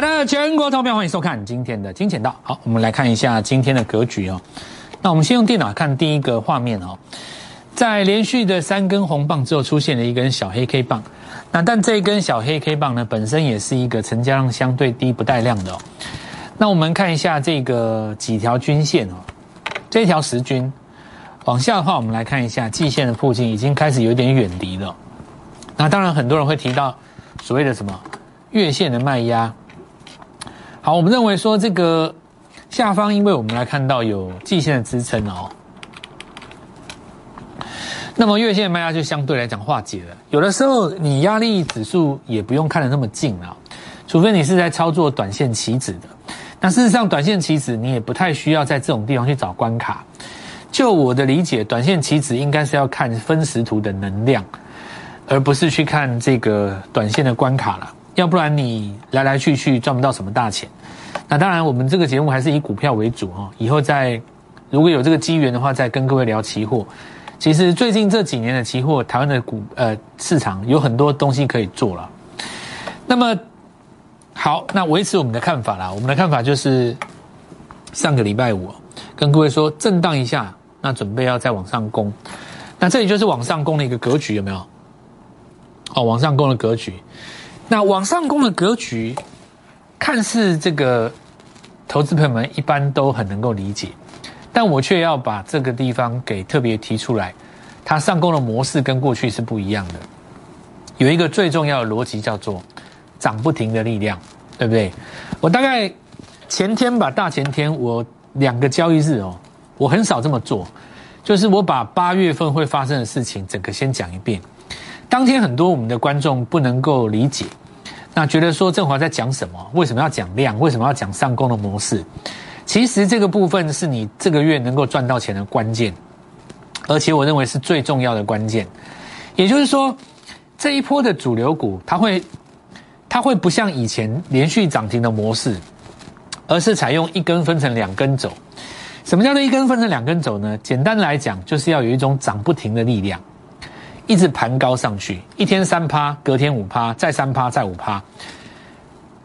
亲爱的全国投票，欢迎收看今天的金钱道。好，我们来看一下今天的格局哦。那我们先用电脑看第一个画面哦，在连续的三根红棒之后，出现了一根小黑 K 棒。那但这一根小黑 K 棒呢，本身也是一个成交量相对低、不带量的哦。那我们看一下这个几条均线哦，这条十均往下的话，我们来看一下季线的附近已经开始有点远离了。那当然，很多人会提到所谓的什么月线的卖压。好，我们认为说这个下方，因为我们来看到有季线的支撑哦，那么月线卖压就相对来讲化解了。有的时候你压力指数也不用看得那么近啊，除非你是在操作短线棋子的。那事实上，短线棋子你也不太需要在这种地方去找关卡。就我的理解，短线棋子应该是要看分时图的能量。而不是去看这个短线的关卡了，要不然你来来去去赚不到什么大钱。那当然，我们这个节目还是以股票为主哦。以后再如果有这个机缘的话，再跟各位聊期货。其实最近这几年的期货，台湾的股呃市场有很多东西可以做了。那么好，那维持我们的看法啦。我们的看法就是上个礼拜五跟各位说震荡一下，那准备要再往上攻。那这里就是往上攻的一个格局，有没有？哦，往上攻的格局，那往上攻的格局，看似这个投资朋友们一般都很能够理解，但我却要把这个地方给特别提出来，它上攻的模式跟过去是不一样的。有一个最重要的逻辑叫做涨不停的力量，对不对？我大概前天吧，大前天我两个交易日哦，我很少这么做，就是我把八月份会发生的事情整个先讲一遍。当天很多我们的观众不能够理解，那觉得说振华在讲什么？为什么要讲量？为什么要讲上攻的模式？其实这个部分是你这个月能够赚到钱的关键，而且我认为是最重要的关键。也就是说，这一波的主流股，它会它会不像以前连续涨停的模式，而是采用一根分成两根走。什么叫做一根分成两根走呢？简单来讲，就是要有一种涨不停的力量。一直盘高上去，一天三趴，隔天五趴，再三趴，再五趴。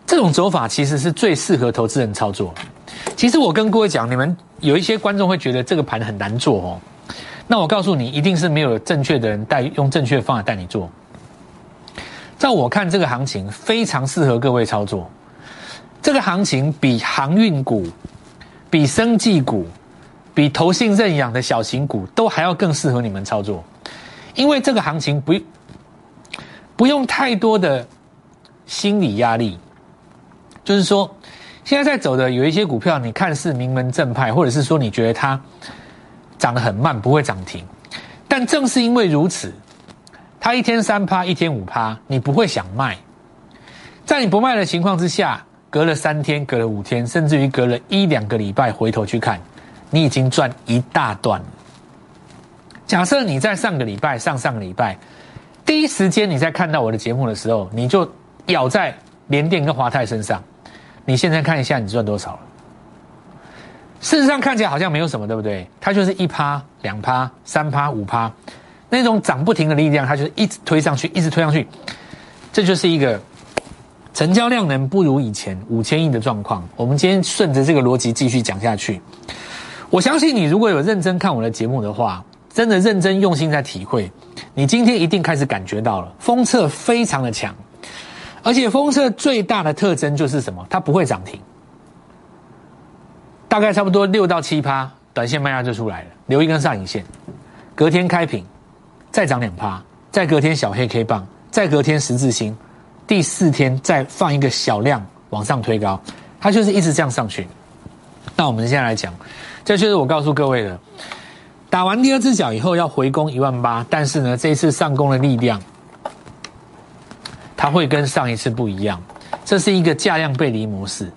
这种走法其实是最适合投资人操作。其实我跟各位讲，你们有一些观众会觉得这个盘很难做哦。那我告诉你，一定是没有正确的人带用正确的方法带你做。在我看，这个行情非常适合各位操作。这个行情比航运股、比生技股、比投信认养的小型股都还要更适合你们操作。因为这个行情不不用太多的心理压力，就是说，现在在走的有一些股票，你看似名门正派，或者是说你觉得它涨得很慢，不会涨停，但正是因为如此，它一天三趴，一天五趴，你不会想卖，在你不卖的情况之下，隔了三天，隔了五天，甚至于隔了一两个礼拜，回头去看，你已经赚一大段了。假设你在上个礼拜、上上个礼拜第一时间你在看到我的节目的时候，你就咬在联电跟华泰身上，你现在看一下你赚多少了？事实上看起来好像没有什么，对不对？它就是一趴、两趴、三趴、五趴，那种涨不停的力量，它就是一直推上去，一直推上去，这就是一个成交量能不如以前五千亿的状况。我们今天顺着这个逻辑继续讲下去，我相信你如果有认真看我的节目的话。真的认真用心在体会，你今天一定开始感觉到了，封测非常的强，而且封测最大的特征就是什么？它不会涨停，大概差不多六到七趴，短线卖压就出来了，留一根上影线，隔天开平，再涨两趴，再隔天小黑 K 棒，再隔天十字星，第四天再放一个小量往上推高，它就是一直这样上去。那我们现在来讲，这就是我告诉各位的。打完第二只脚以后要回攻一万八，但是呢，这一次上攻的力量，它会跟上一次不一样。这是一个价量背离模式，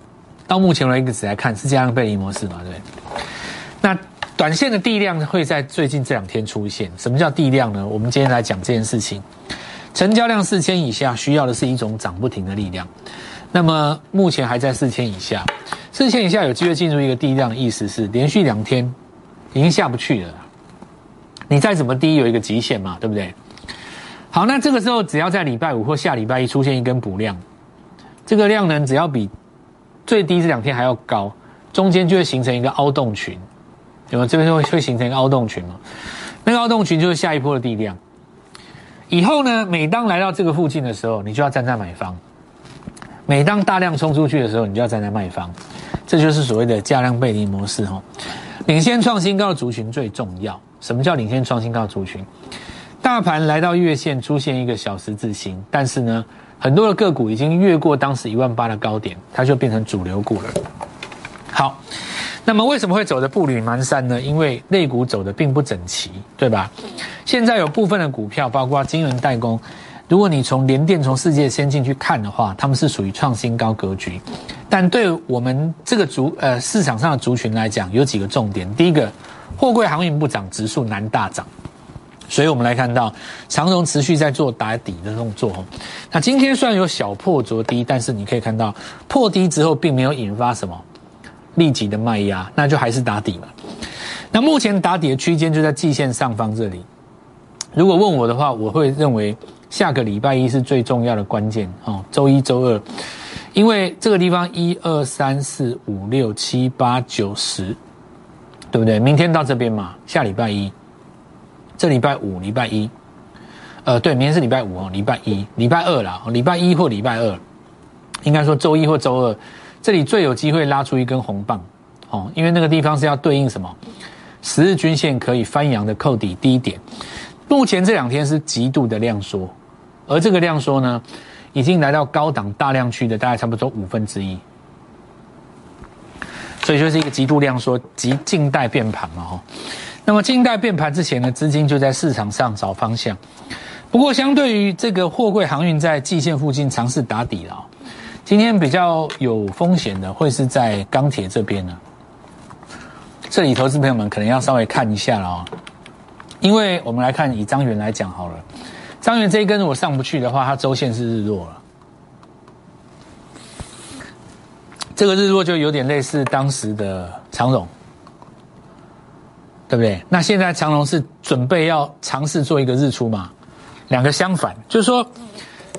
到目前为止来看是价量背离模式嘛？对。那短线的地量会在最近这两天出现。什么叫地量呢？我们今天来讲这件事情。成交量四千以下，需要的是一种涨不停的力量。那么目前还在四千以下，四千以下有机会进入一个地量的，意思是连续两天已经下不去了。你再怎么低，有一个极限嘛，对不对？好，那这个时候只要在礼拜五或下礼拜一出现一根补量，这个量能只要比最低这两天还要高，中间就会形成一个凹洞群，有没有？这边会会形成一个凹洞群嘛？那个凹洞群就是下一波的地量。以后呢，每当来到这个附近的时候，你就要站在买方；每当大量冲出去的时候，你就要站在卖方。这就是所谓的价量背离模式哦。领先创新高的族群最重要。什么叫领先创新高族群？大盘来到月线出现一个小十字星，但是呢，很多的个股已经越过当时一万八的高点，它就变成主流股了。好，那么为什么会走的步履蹒跚呢？因为类股走的并不整齐，对吧？现在有部分的股票，包括金融代工，如果你从联电、从世界先进去看的话，他们是属于创新高格局。但对我们这个族呃市场上的族群来讲，有几个重点。第一个，货柜航运不涨，指数难大涨。所以我们来看到长荣持续在做打底的动作。那今天虽然有小破着低，但是你可以看到破低之后并没有引发什么立即的卖压，那就还是打底嘛。那目前打底的区间就在季线上方这里。如果问我的话，我会认为下个礼拜一是最重要的关键哦，周一周二，因为这个地方一二三四五六七八九十，对不对？明天到这边嘛，下礼拜一。这礼拜五、礼拜一，呃，对，明天是礼拜五哦，礼拜一、礼拜二啦，礼拜一或礼拜二，应该说周一或周二，这里最有机会拉出一根红棒哦，因为那个地方是要对应什么？十日均线可以翻阳的扣底低点。目前这两天是极度的量缩，而这个量缩呢，已经来到高档大量区的大概差不多五分之一，所以就是一个极度量缩，极静待变盘嘛，哈。那么静待变盘之前呢，资金就在市场上找方向。不过，相对于这个货柜航运在季线附近尝试打底了，今天比较有风险的会是在钢铁这边呢。这里投资朋友们可能要稍微看一下了哦，因为我们来看以张元来讲好了，张元这一根如果上不去的话，它周线是日落了。这个日落就有点类似当时的长荣。对不对？那现在长隆是准备要尝试做一个日出嘛？两个相反，就是说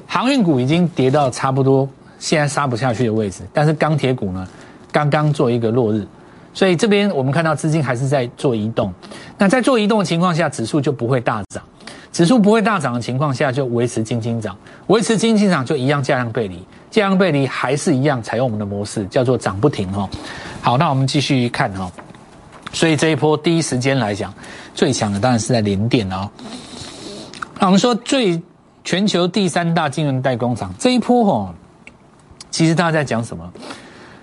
航运股已经跌到差不多现在杀不下去的位置，但是钢铁股呢刚刚做一个落日，所以这边我们看到资金还是在做移动。那在做移动的情况下，指数就不会大涨。指数不会大涨的情况下，就维持金金涨，维持金金涨就一样价量背离，价量背离还是一样采用我们的模式，叫做涨不停哦。好，那我们继续看哈。所以这一波第一时间来讲，最强的当然是在联电哦。那我们说最全球第三大晶圆代工厂这一波哦，其实大家在讲什么？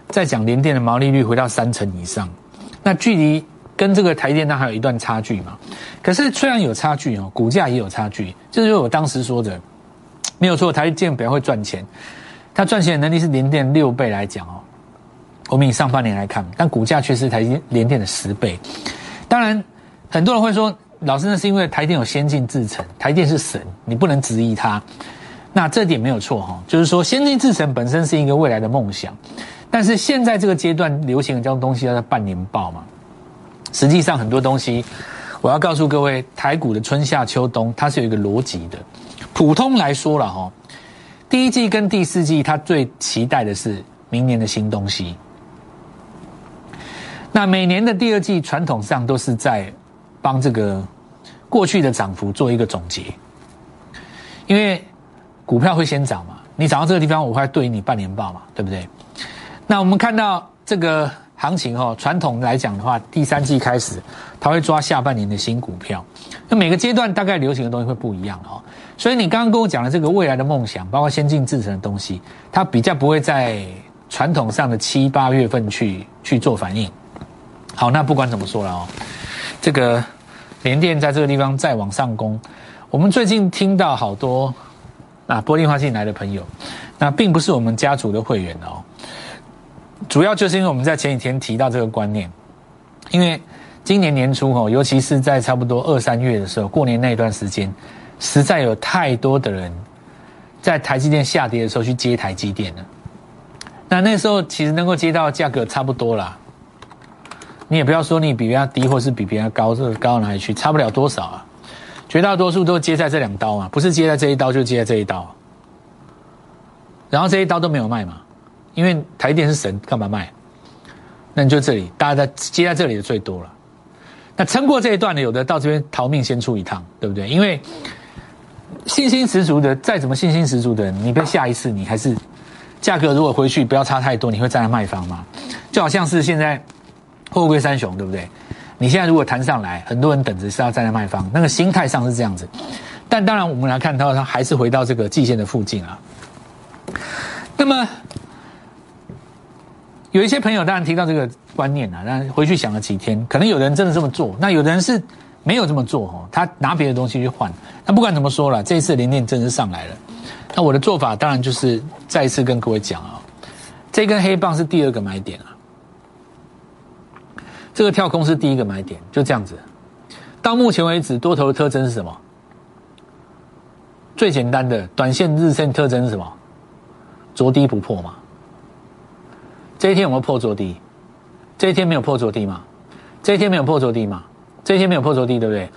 在讲联电的毛利率回到三成以上，那距离跟这个台电那还有一段差距嘛？可是虽然有差距哦，股价也有差距，就是我当时说的，没有错，台电表会赚钱，它赚钱的能力是联电六倍来讲哦。我们以上半年来看，但股价却是台积联电的十倍。当然，很多人会说，老师那是因为台电有先进制程，台电是神，你不能质疑它。那这点没有错哈，就是说先进制程本身是一个未来的梦想，但是现在这个阶段流行的这种东西叫做半年报嘛。实际上很多东西，我要告诉各位，台股的春夏秋冬它是有一个逻辑的。普通来说了哈，第一季跟第四季，他最期待的是明年的新东西。那每年的第二季传统上都是在帮这个过去的涨幅做一个总结，因为股票会先涨嘛，你涨到这个地方，我会对应你半年报嘛，对不对？那我们看到这个行情哦，传统来讲的话，第三季开始，它会抓下半年的新股票。那每个阶段大概流行的东西会不一样哦，所以你刚刚跟我讲的这个未来的梦想，包括先进制成的东西，它比较不会在传统上的七八月份去去做反应。好，那不管怎么说了哦，这个联电在这个地方再往上攻，我们最近听到好多啊玻璃化进来的朋友，那并不是我们家族的会员哦，主要就是因为我们在前几天提到这个观念，因为今年年初哦，尤其是在差不多二三月的时候，过年那一段时间，实在有太多的人在台积电下跌的时候去接台积电了，那那时候其实能够接到价格差不多啦。你也不要说你比别人低，或是比别人高，这个高到哪里去？差不了多少啊！绝大多数都接在这两刀嘛，不是接在这一刀，就接在这一刀。然后这一刀都没有卖嘛，因为台电是神，干嘛卖？那你就这里，大家在接在这里的最多了。那撑过这一段的，有的到这边逃命先出一趟，对不对？因为信心十足的，再怎么信心十足的人，你被下一次，你还是价格如果回去不要差太多，你会站在卖方吗？就好像是现在货柜三雄，对不对？你现在如果谈上来，很多人等着是要站在卖方，那个心态上是这样子。但当然，我们来看到它还是回到这个季线的附近啊。那么有一些朋友当然提到这个观念啊，但回去想了几天，可能有的人真的这么做，那有的人是没有这么做哦，他拿别的东西去换。那不管怎么说了，这一次零电真是上来了。那我的做法当然就是再一次跟各位讲啊，这根黑棒是第二个买点啊，这个跳空是第一个买点，就这样子。到目前为止，多头的特征是什么？最简单的短线日线特征是什么？着低不破嘛。这一天有没有破着低？这一天没有破着低嘛？这一天没有破着低嘛？这一天没有破着低，对不对？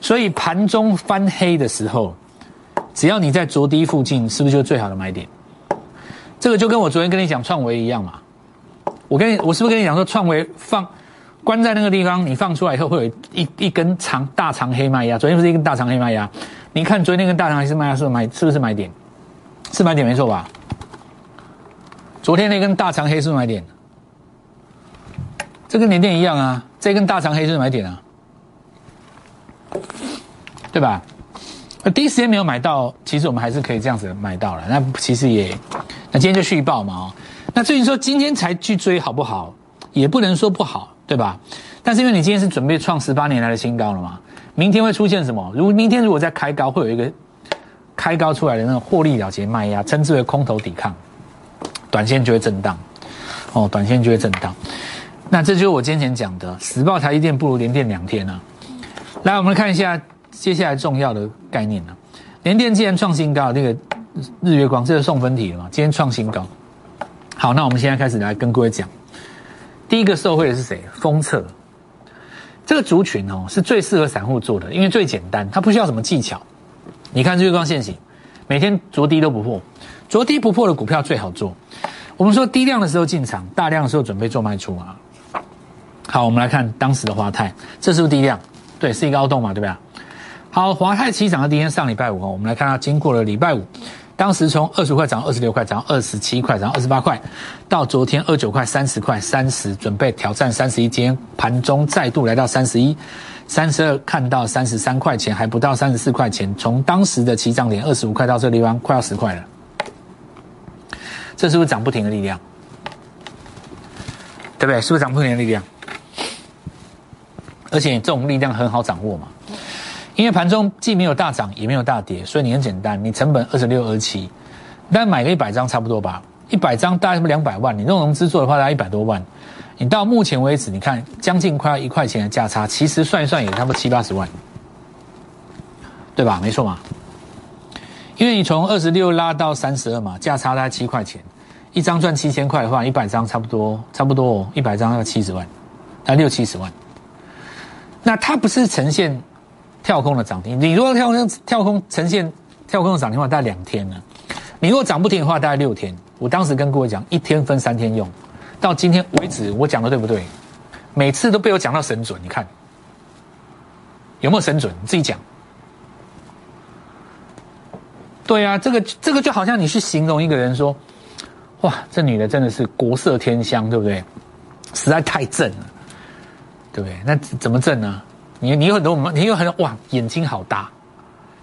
所以盘中翻黑的时候，只要你在着低附近，是不是就最好的买点？这个就跟我昨天跟你讲创维一样嘛。我跟你，我是不是跟你讲说创维放关在那个地方，你放出来以后会有一一根长大长黑麦芽？昨天不是一根大长黑麦芽？你看昨天那根大长黑麦芽是不是买？是不是买点？是买点没错吧？昨天那根大长黑是买点，这跟年电一样啊，这根大长黑是买点啊，对吧？那第一时间没有买到，其实我们还是可以这样子买到了。那其实也，那今天就续报嘛哦。那至于说今天才去追好不好，也不能说不好，对吧？但是因为你今天是准备创十八年来的新高了嘛，明天会出现什么？如果明天如果再开高，会有一个开高出来的那种获利了结卖压，称之为空头抵抗。短线就会震荡，哦，短线就会震荡。那这就是我今天讲的，死报台积电不如连电两天呢。来，我们看一下接下来重要的概念呢。连电既然创新高，那个日月光这是送分题了嘛？今天创新高。好，那我们现在开始来跟各位讲，第一个受惠的是谁？封测这个族群哦，是最适合散户做的，因为最简单，它不需要什么技巧。你看日月光现行，每天着低都不破。着低不破的股票最好做。我们说低量的时候进场，大量的时候准备做卖出啊。好，我们来看当时的华泰，这是不是低量？对，是一个凹洞嘛，对不对？好，华泰起涨的第一天上礼拜五哦，我们来看到经过了礼拜五，当时从二十块涨二十六块，涨二十七块，涨二十八块，到昨天二九块三十块三十，准备挑战三十一，今天盘中再度来到三十一。三十二看到三十三块钱，还不到三十四块钱，从当时的起涨点二十五块到这个地方，快要十块了。这是不是涨不停的力量？对不对？是不是涨不停的力量？而且这种力量很好掌握嘛，因为盘中既没有大涨，也没有大跌，所以你很简单，你成本二十六、二七，但买个一百张差不多吧？一百张大概不两百万？你这种融资做的话，大概一百多万。你到目前为止，你看将近快要一块钱的价差，其实算一算也差不多七八十万，对吧？没错嘛。因为你从二十六拉到三十二嘛，价差大概七块钱。一张赚七千块的话，一百张差不多，差不多哦，一百张要七十万，那六七十万。那它不是呈现跳空的涨停，你如果跳空跳空呈现跳空的涨停的话，大概两天呢。你如果涨不停的话，大概六天。我当时跟各位讲，一天分三天用，到今天为止，我讲的对不对？每次都被我讲到神准，你看有没有神准？你自己讲。对啊，这个这个就好像你去形容一个人说。哇，这女的真的是国色天香，对不对？实在太正了，对不对？那怎么正呢？你你有很多，你有很多哇，眼睛好大，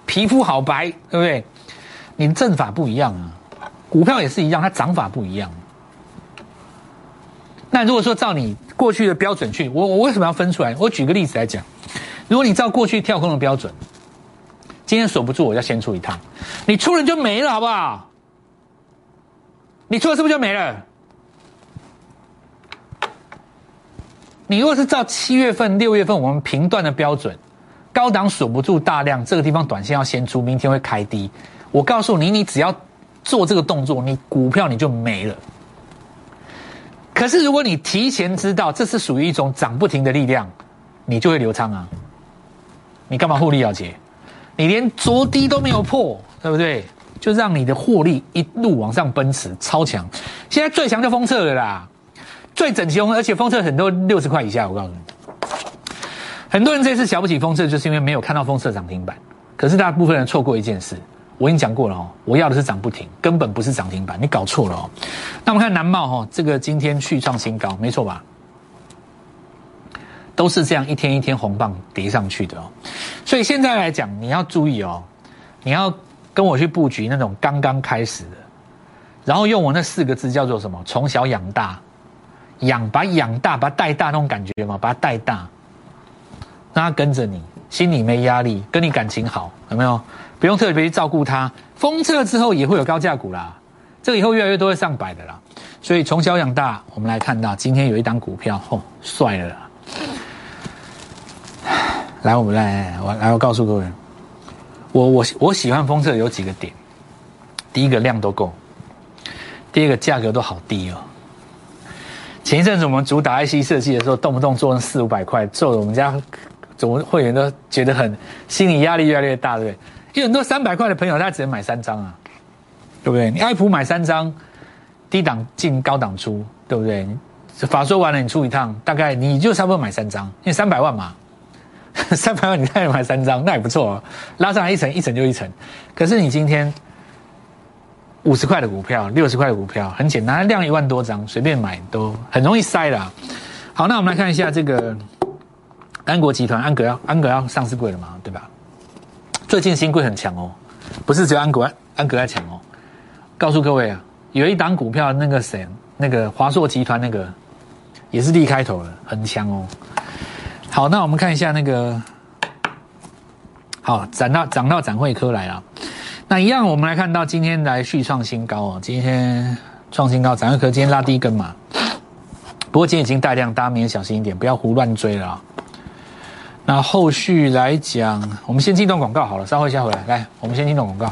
皮肤好白，对不对？你的正法不一样啊，股票也是一样，它涨法不一样。那如果说照你过去的标准去，我我为什么要分出来？我举个例子来讲，如果你照过去跳空的标准，今天守不住，我要先出一趟，你出了就没了，好不好？你出了是不是就没了？你如果是照七月份、六月份我们评断的标准，高档锁不住大量，这个地方短线要先出，明天会开低。我告诉你，你只要做这个动作，你股票你就没了。可是如果你提前知道这是属于一种涨不停的力量，你就会流仓啊！你干嘛获利了结？你连着低都没有破，对不对？就让你的获利一路往上奔驰，超强。现在最强就封测了啦，最整齐，而且封测很多六十块以下，我告诉你，很多人这次瞧不起封测，就是因为没有看到封测涨停板。可是大部分人错过一件事，我已经讲过了哦，我要的是涨不停，根本不是涨停板，你搞错了哦。那我们看南茂哈，这个今天去创新高，没错吧？都是这样一天一天红棒叠上去的哦。所以现在来讲，你要注意哦，你要跟我去布局那种刚刚开始的，然后用我那四个字叫做什么？从小养大，养把养大，把带大那种感觉嘛，把它带大，让它跟着你。心里没压力，跟你感情好，有没有？不用特别去照顾他。封测之后也会有高价股啦，这个以后越来越多会上百的啦。所以从小养大，我们来看到今天有一档股票，吼，帅了啦！来，我们来，我来，我告诉各位，我我我喜欢封测有几个点，第一个量都够，第二个价格都好低哦。前一阵子我们主打 IC 设计的时候，动不动做四五百块，做的我们家。总会员都觉得很心理压力越来越大，对不对？因为很多三百块的朋友，他只能买三张啊，对不对？你爱普买三张，低档进高档出，对不对？法说完了，你出一趟，大概你就差不多买三张，因为三百万嘛，三百万你再买三张，那也不错啊，拉上来一层一层就一层。可是你今天五十块的股票，六十块的股票，很简单，量一万多张，随便买都很容易塞的。好，那我们来看一下这个。安国集团，安格要安格要上市贵了嘛，对吧？最近新贵很强哦，不是只有安国安格在强哦。告诉各位啊，有一档股票，那个谁，那个华硕集团那个也是 D 开头的，很强哦。好，那我们看一下那个，好涨到涨到展会科来了。那一样，我们来看到今天来续创新高哦，今天创新高，展会科今天拉低一根嘛。不过今天已经带量，大家明天小心一点，不要胡乱追了。那后续来讲，我们先进段广告好了，稍后一下回来。来，我们先进段广告。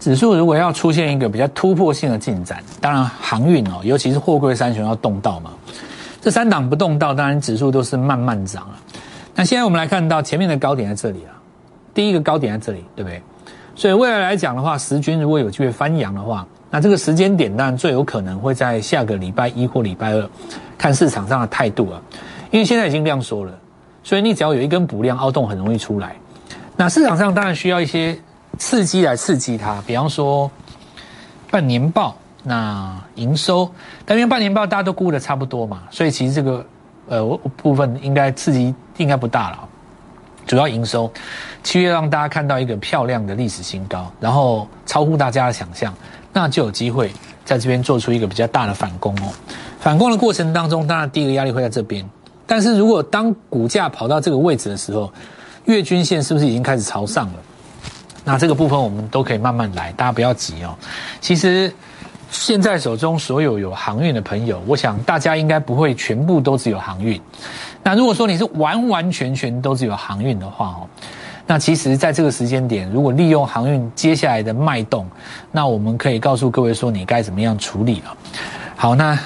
指数如果要出现一个比较突破性的进展，当然航运哦，尤其是货柜三雄要动到嘛。这三档不动到，当然指数都是慢慢涨啊。那现在我们来看到前面的高点在这里啊，第一个高点在这里，对不对？所以未来来讲的话，时均如果有机会翻阳的话，那这个时间点当然最有可能会在下个礼拜一或礼拜二，看市场上的态度啊。因为现在已经量缩了，所以你只要有一根补量凹洞，很容易出来。那市场上当然需要一些刺激来刺激它，比方说半年报，那营收，但因为半年报大家都估的差不多嘛，所以其实这个呃部分应该刺激应该不大了。主要营收，七月让大家看到一个漂亮的历史新高，然后超乎大家的想象，那就有机会在这边做出一个比较大的反攻哦。反攻的过程当中，当然第一个压力会在这边，但是如果当股价跑到这个位置的时候，月均线是不是已经开始朝上了？那这个部分我们都可以慢慢来，大家不要急哦。其实现在手中所有有航运的朋友，我想大家应该不会全部都只有航运。那如果说你是完完全全都只有航运的话哦，那其实在这个时间点，如果利用航运接下来的脉动，那我们可以告诉各位说你该怎么样处理了。好，那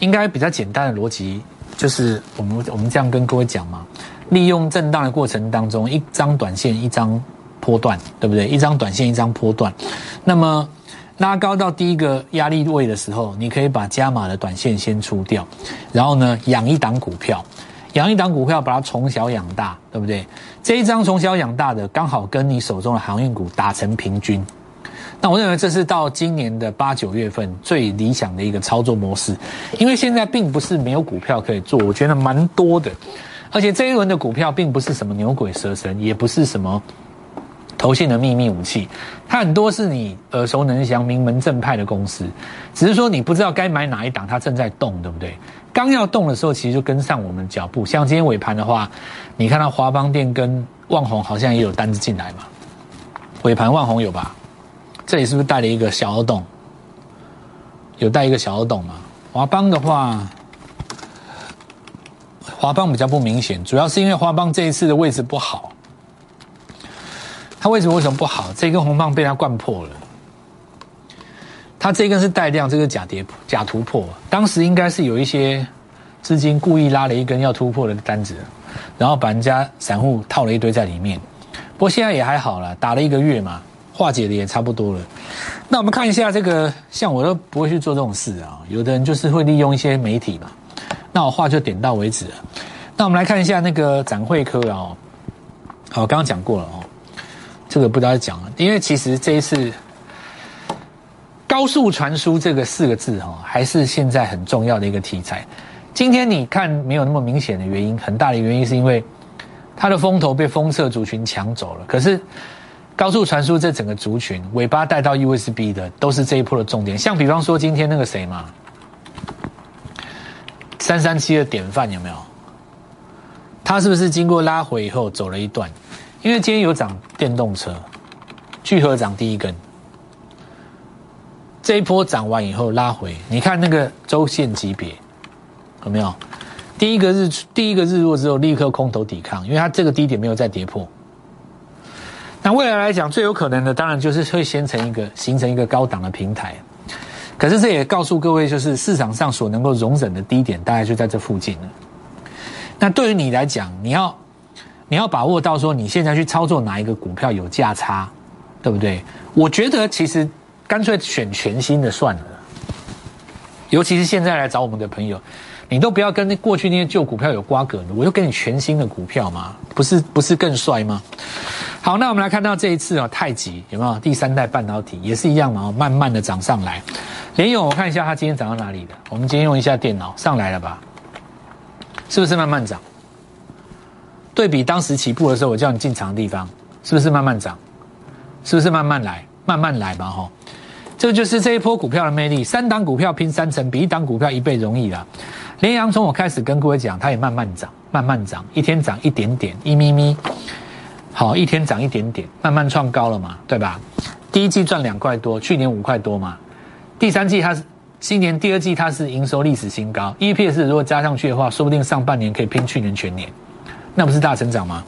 应该比较简单的逻辑就是我们我们这样跟各位讲嘛，利用震荡的过程当中，一张短线一张波段，对不对？一张短线一张波段，那么。拉高到第一个压力位的时候，你可以把加码的短线先出掉，然后呢，养一档股票，养一档股票，把它从小养大，对不对？这一张从小养大的，刚好跟你手中的航运股打成平均。那我认为这是到今年的八九月份最理想的一个操作模式，因为现在并不是没有股票可以做，我觉得蛮多的，而且这一轮的股票并不是什么牛鬼蛇神，也不是什么。投信的秘密武器，它很多是你耳熟能详、名门正派的公司，只是说你不知道该买哪一档，它正在动，对不对？刚要动的时候，其实就跟上我们脚步。像今天尾盘的话，你看到华邦电跟旺宏好像也有单子进来嘛？尾盘旺宏有吧？这里是不是带了一个小洞？有带一个小洞吗？华邦的话，华邦比较不明显，主要是因为华邦这一次的位置不好。它为什么为什么不好？这根红棒被它灌破了。它这根是带量，这个假跌假突破。当时应该是有一些资金故意拉了一根要突破的单子，然后把人家散户套了一堆在里面。不过现在也还好了，打了一个月嘛，化解的也差不多了。那我们看一下这个，像我都不会去做这种事啊，有的人就是会利用一些媒体嘛。那我话就点到为止了。那我们来看一下那个展会科啊，好，刚刚讲过了哦，这个不知道讲了，因为其实这一次。高速传输这个四个字哈，还是现在很重要的一个题材。今天你看没有那么明显的原因，很大的原因是因为它的风头被封测族群抢走了。可是高速传输这整个族群尾巴带到 USB 的，都是这一波的重点。像比方说今天那个谁嘛，三三七的典范有没有？它是不是经过拉回以后走了一段？因为今天有涨电动车，聚合涨第一根。这一波涨完以后拉回，你看那个周线级别有没有？第一个日第一个日落之后立刻空头抵抗，因为它这个低点没有再跌破。那未来来讲，最有可能的当然就是会先成一个形成一个高档的平台。可是这也告诉各位，就是市场上所能够容忍的低点大概就在这附近了。那对于你来讲，你要你要把握到说你现在去操作哪一个股票有价差，对不对？我觉得其实。干脆选全新的算了，尤其是现在来找我们的朋友，你都不要跟那过去那些旧股票有瓜葛的，我就给你全新的股票嘛，不是不是更帅吗？好，那我们来看到这一次啊，太极有没有第三代半导体也是一样嘛，慢慢的涨上来。联勇，我看一下它今天涨到哪里的？我们今天用一下电脑上来了吧？是不是慢慢涨？对比当时起步的时候，我叫你进场的地方，是不是慢慢涨？是不是慢慢来？慢慢来嘛，哈。这就是这一波股票的魅力，三档股票拼三成，比一档股票一倍容易啦。联阳从我开始跟各位讲，它也慢慢涨，慢慢涨，一天涨一点点，一咪咪，好，一天涨一点点，慢慢创高了嘛，对吧？第一季赚两块多，去年五块多嘛，第三季它是今年第二季它是营收历史新高，EPS 如果加上去的话，说不定上半年可以拼去年全年，那不是大成长吗？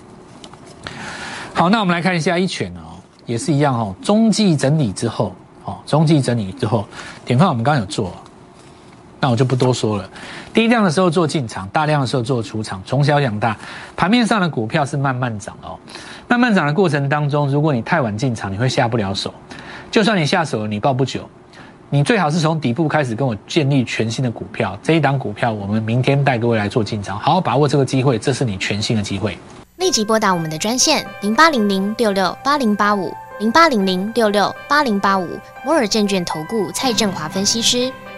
好，那我们来看一下一拳哦，也是一样哦，中继整理之后。哦，中继整理之后，典范我们刚有做，那我就不多说了。低量的时候做进场，大量的时候做出场，从小养大。盘面上的股票是慢慢涨哦，慢慢涨的过程当中，如果你太晚进场，你会下不了手。就算你下手了，你抱不久。你最好是从底部开始跟我建立全新的股票。这一档股票，我们明天带各位来做进场，好好把握这个机会，这是你全新的机会。立即拨打我们的专线零八零零六六八零八五。零八零零六六八零八五摩尔证券投顾蔡振华分析师，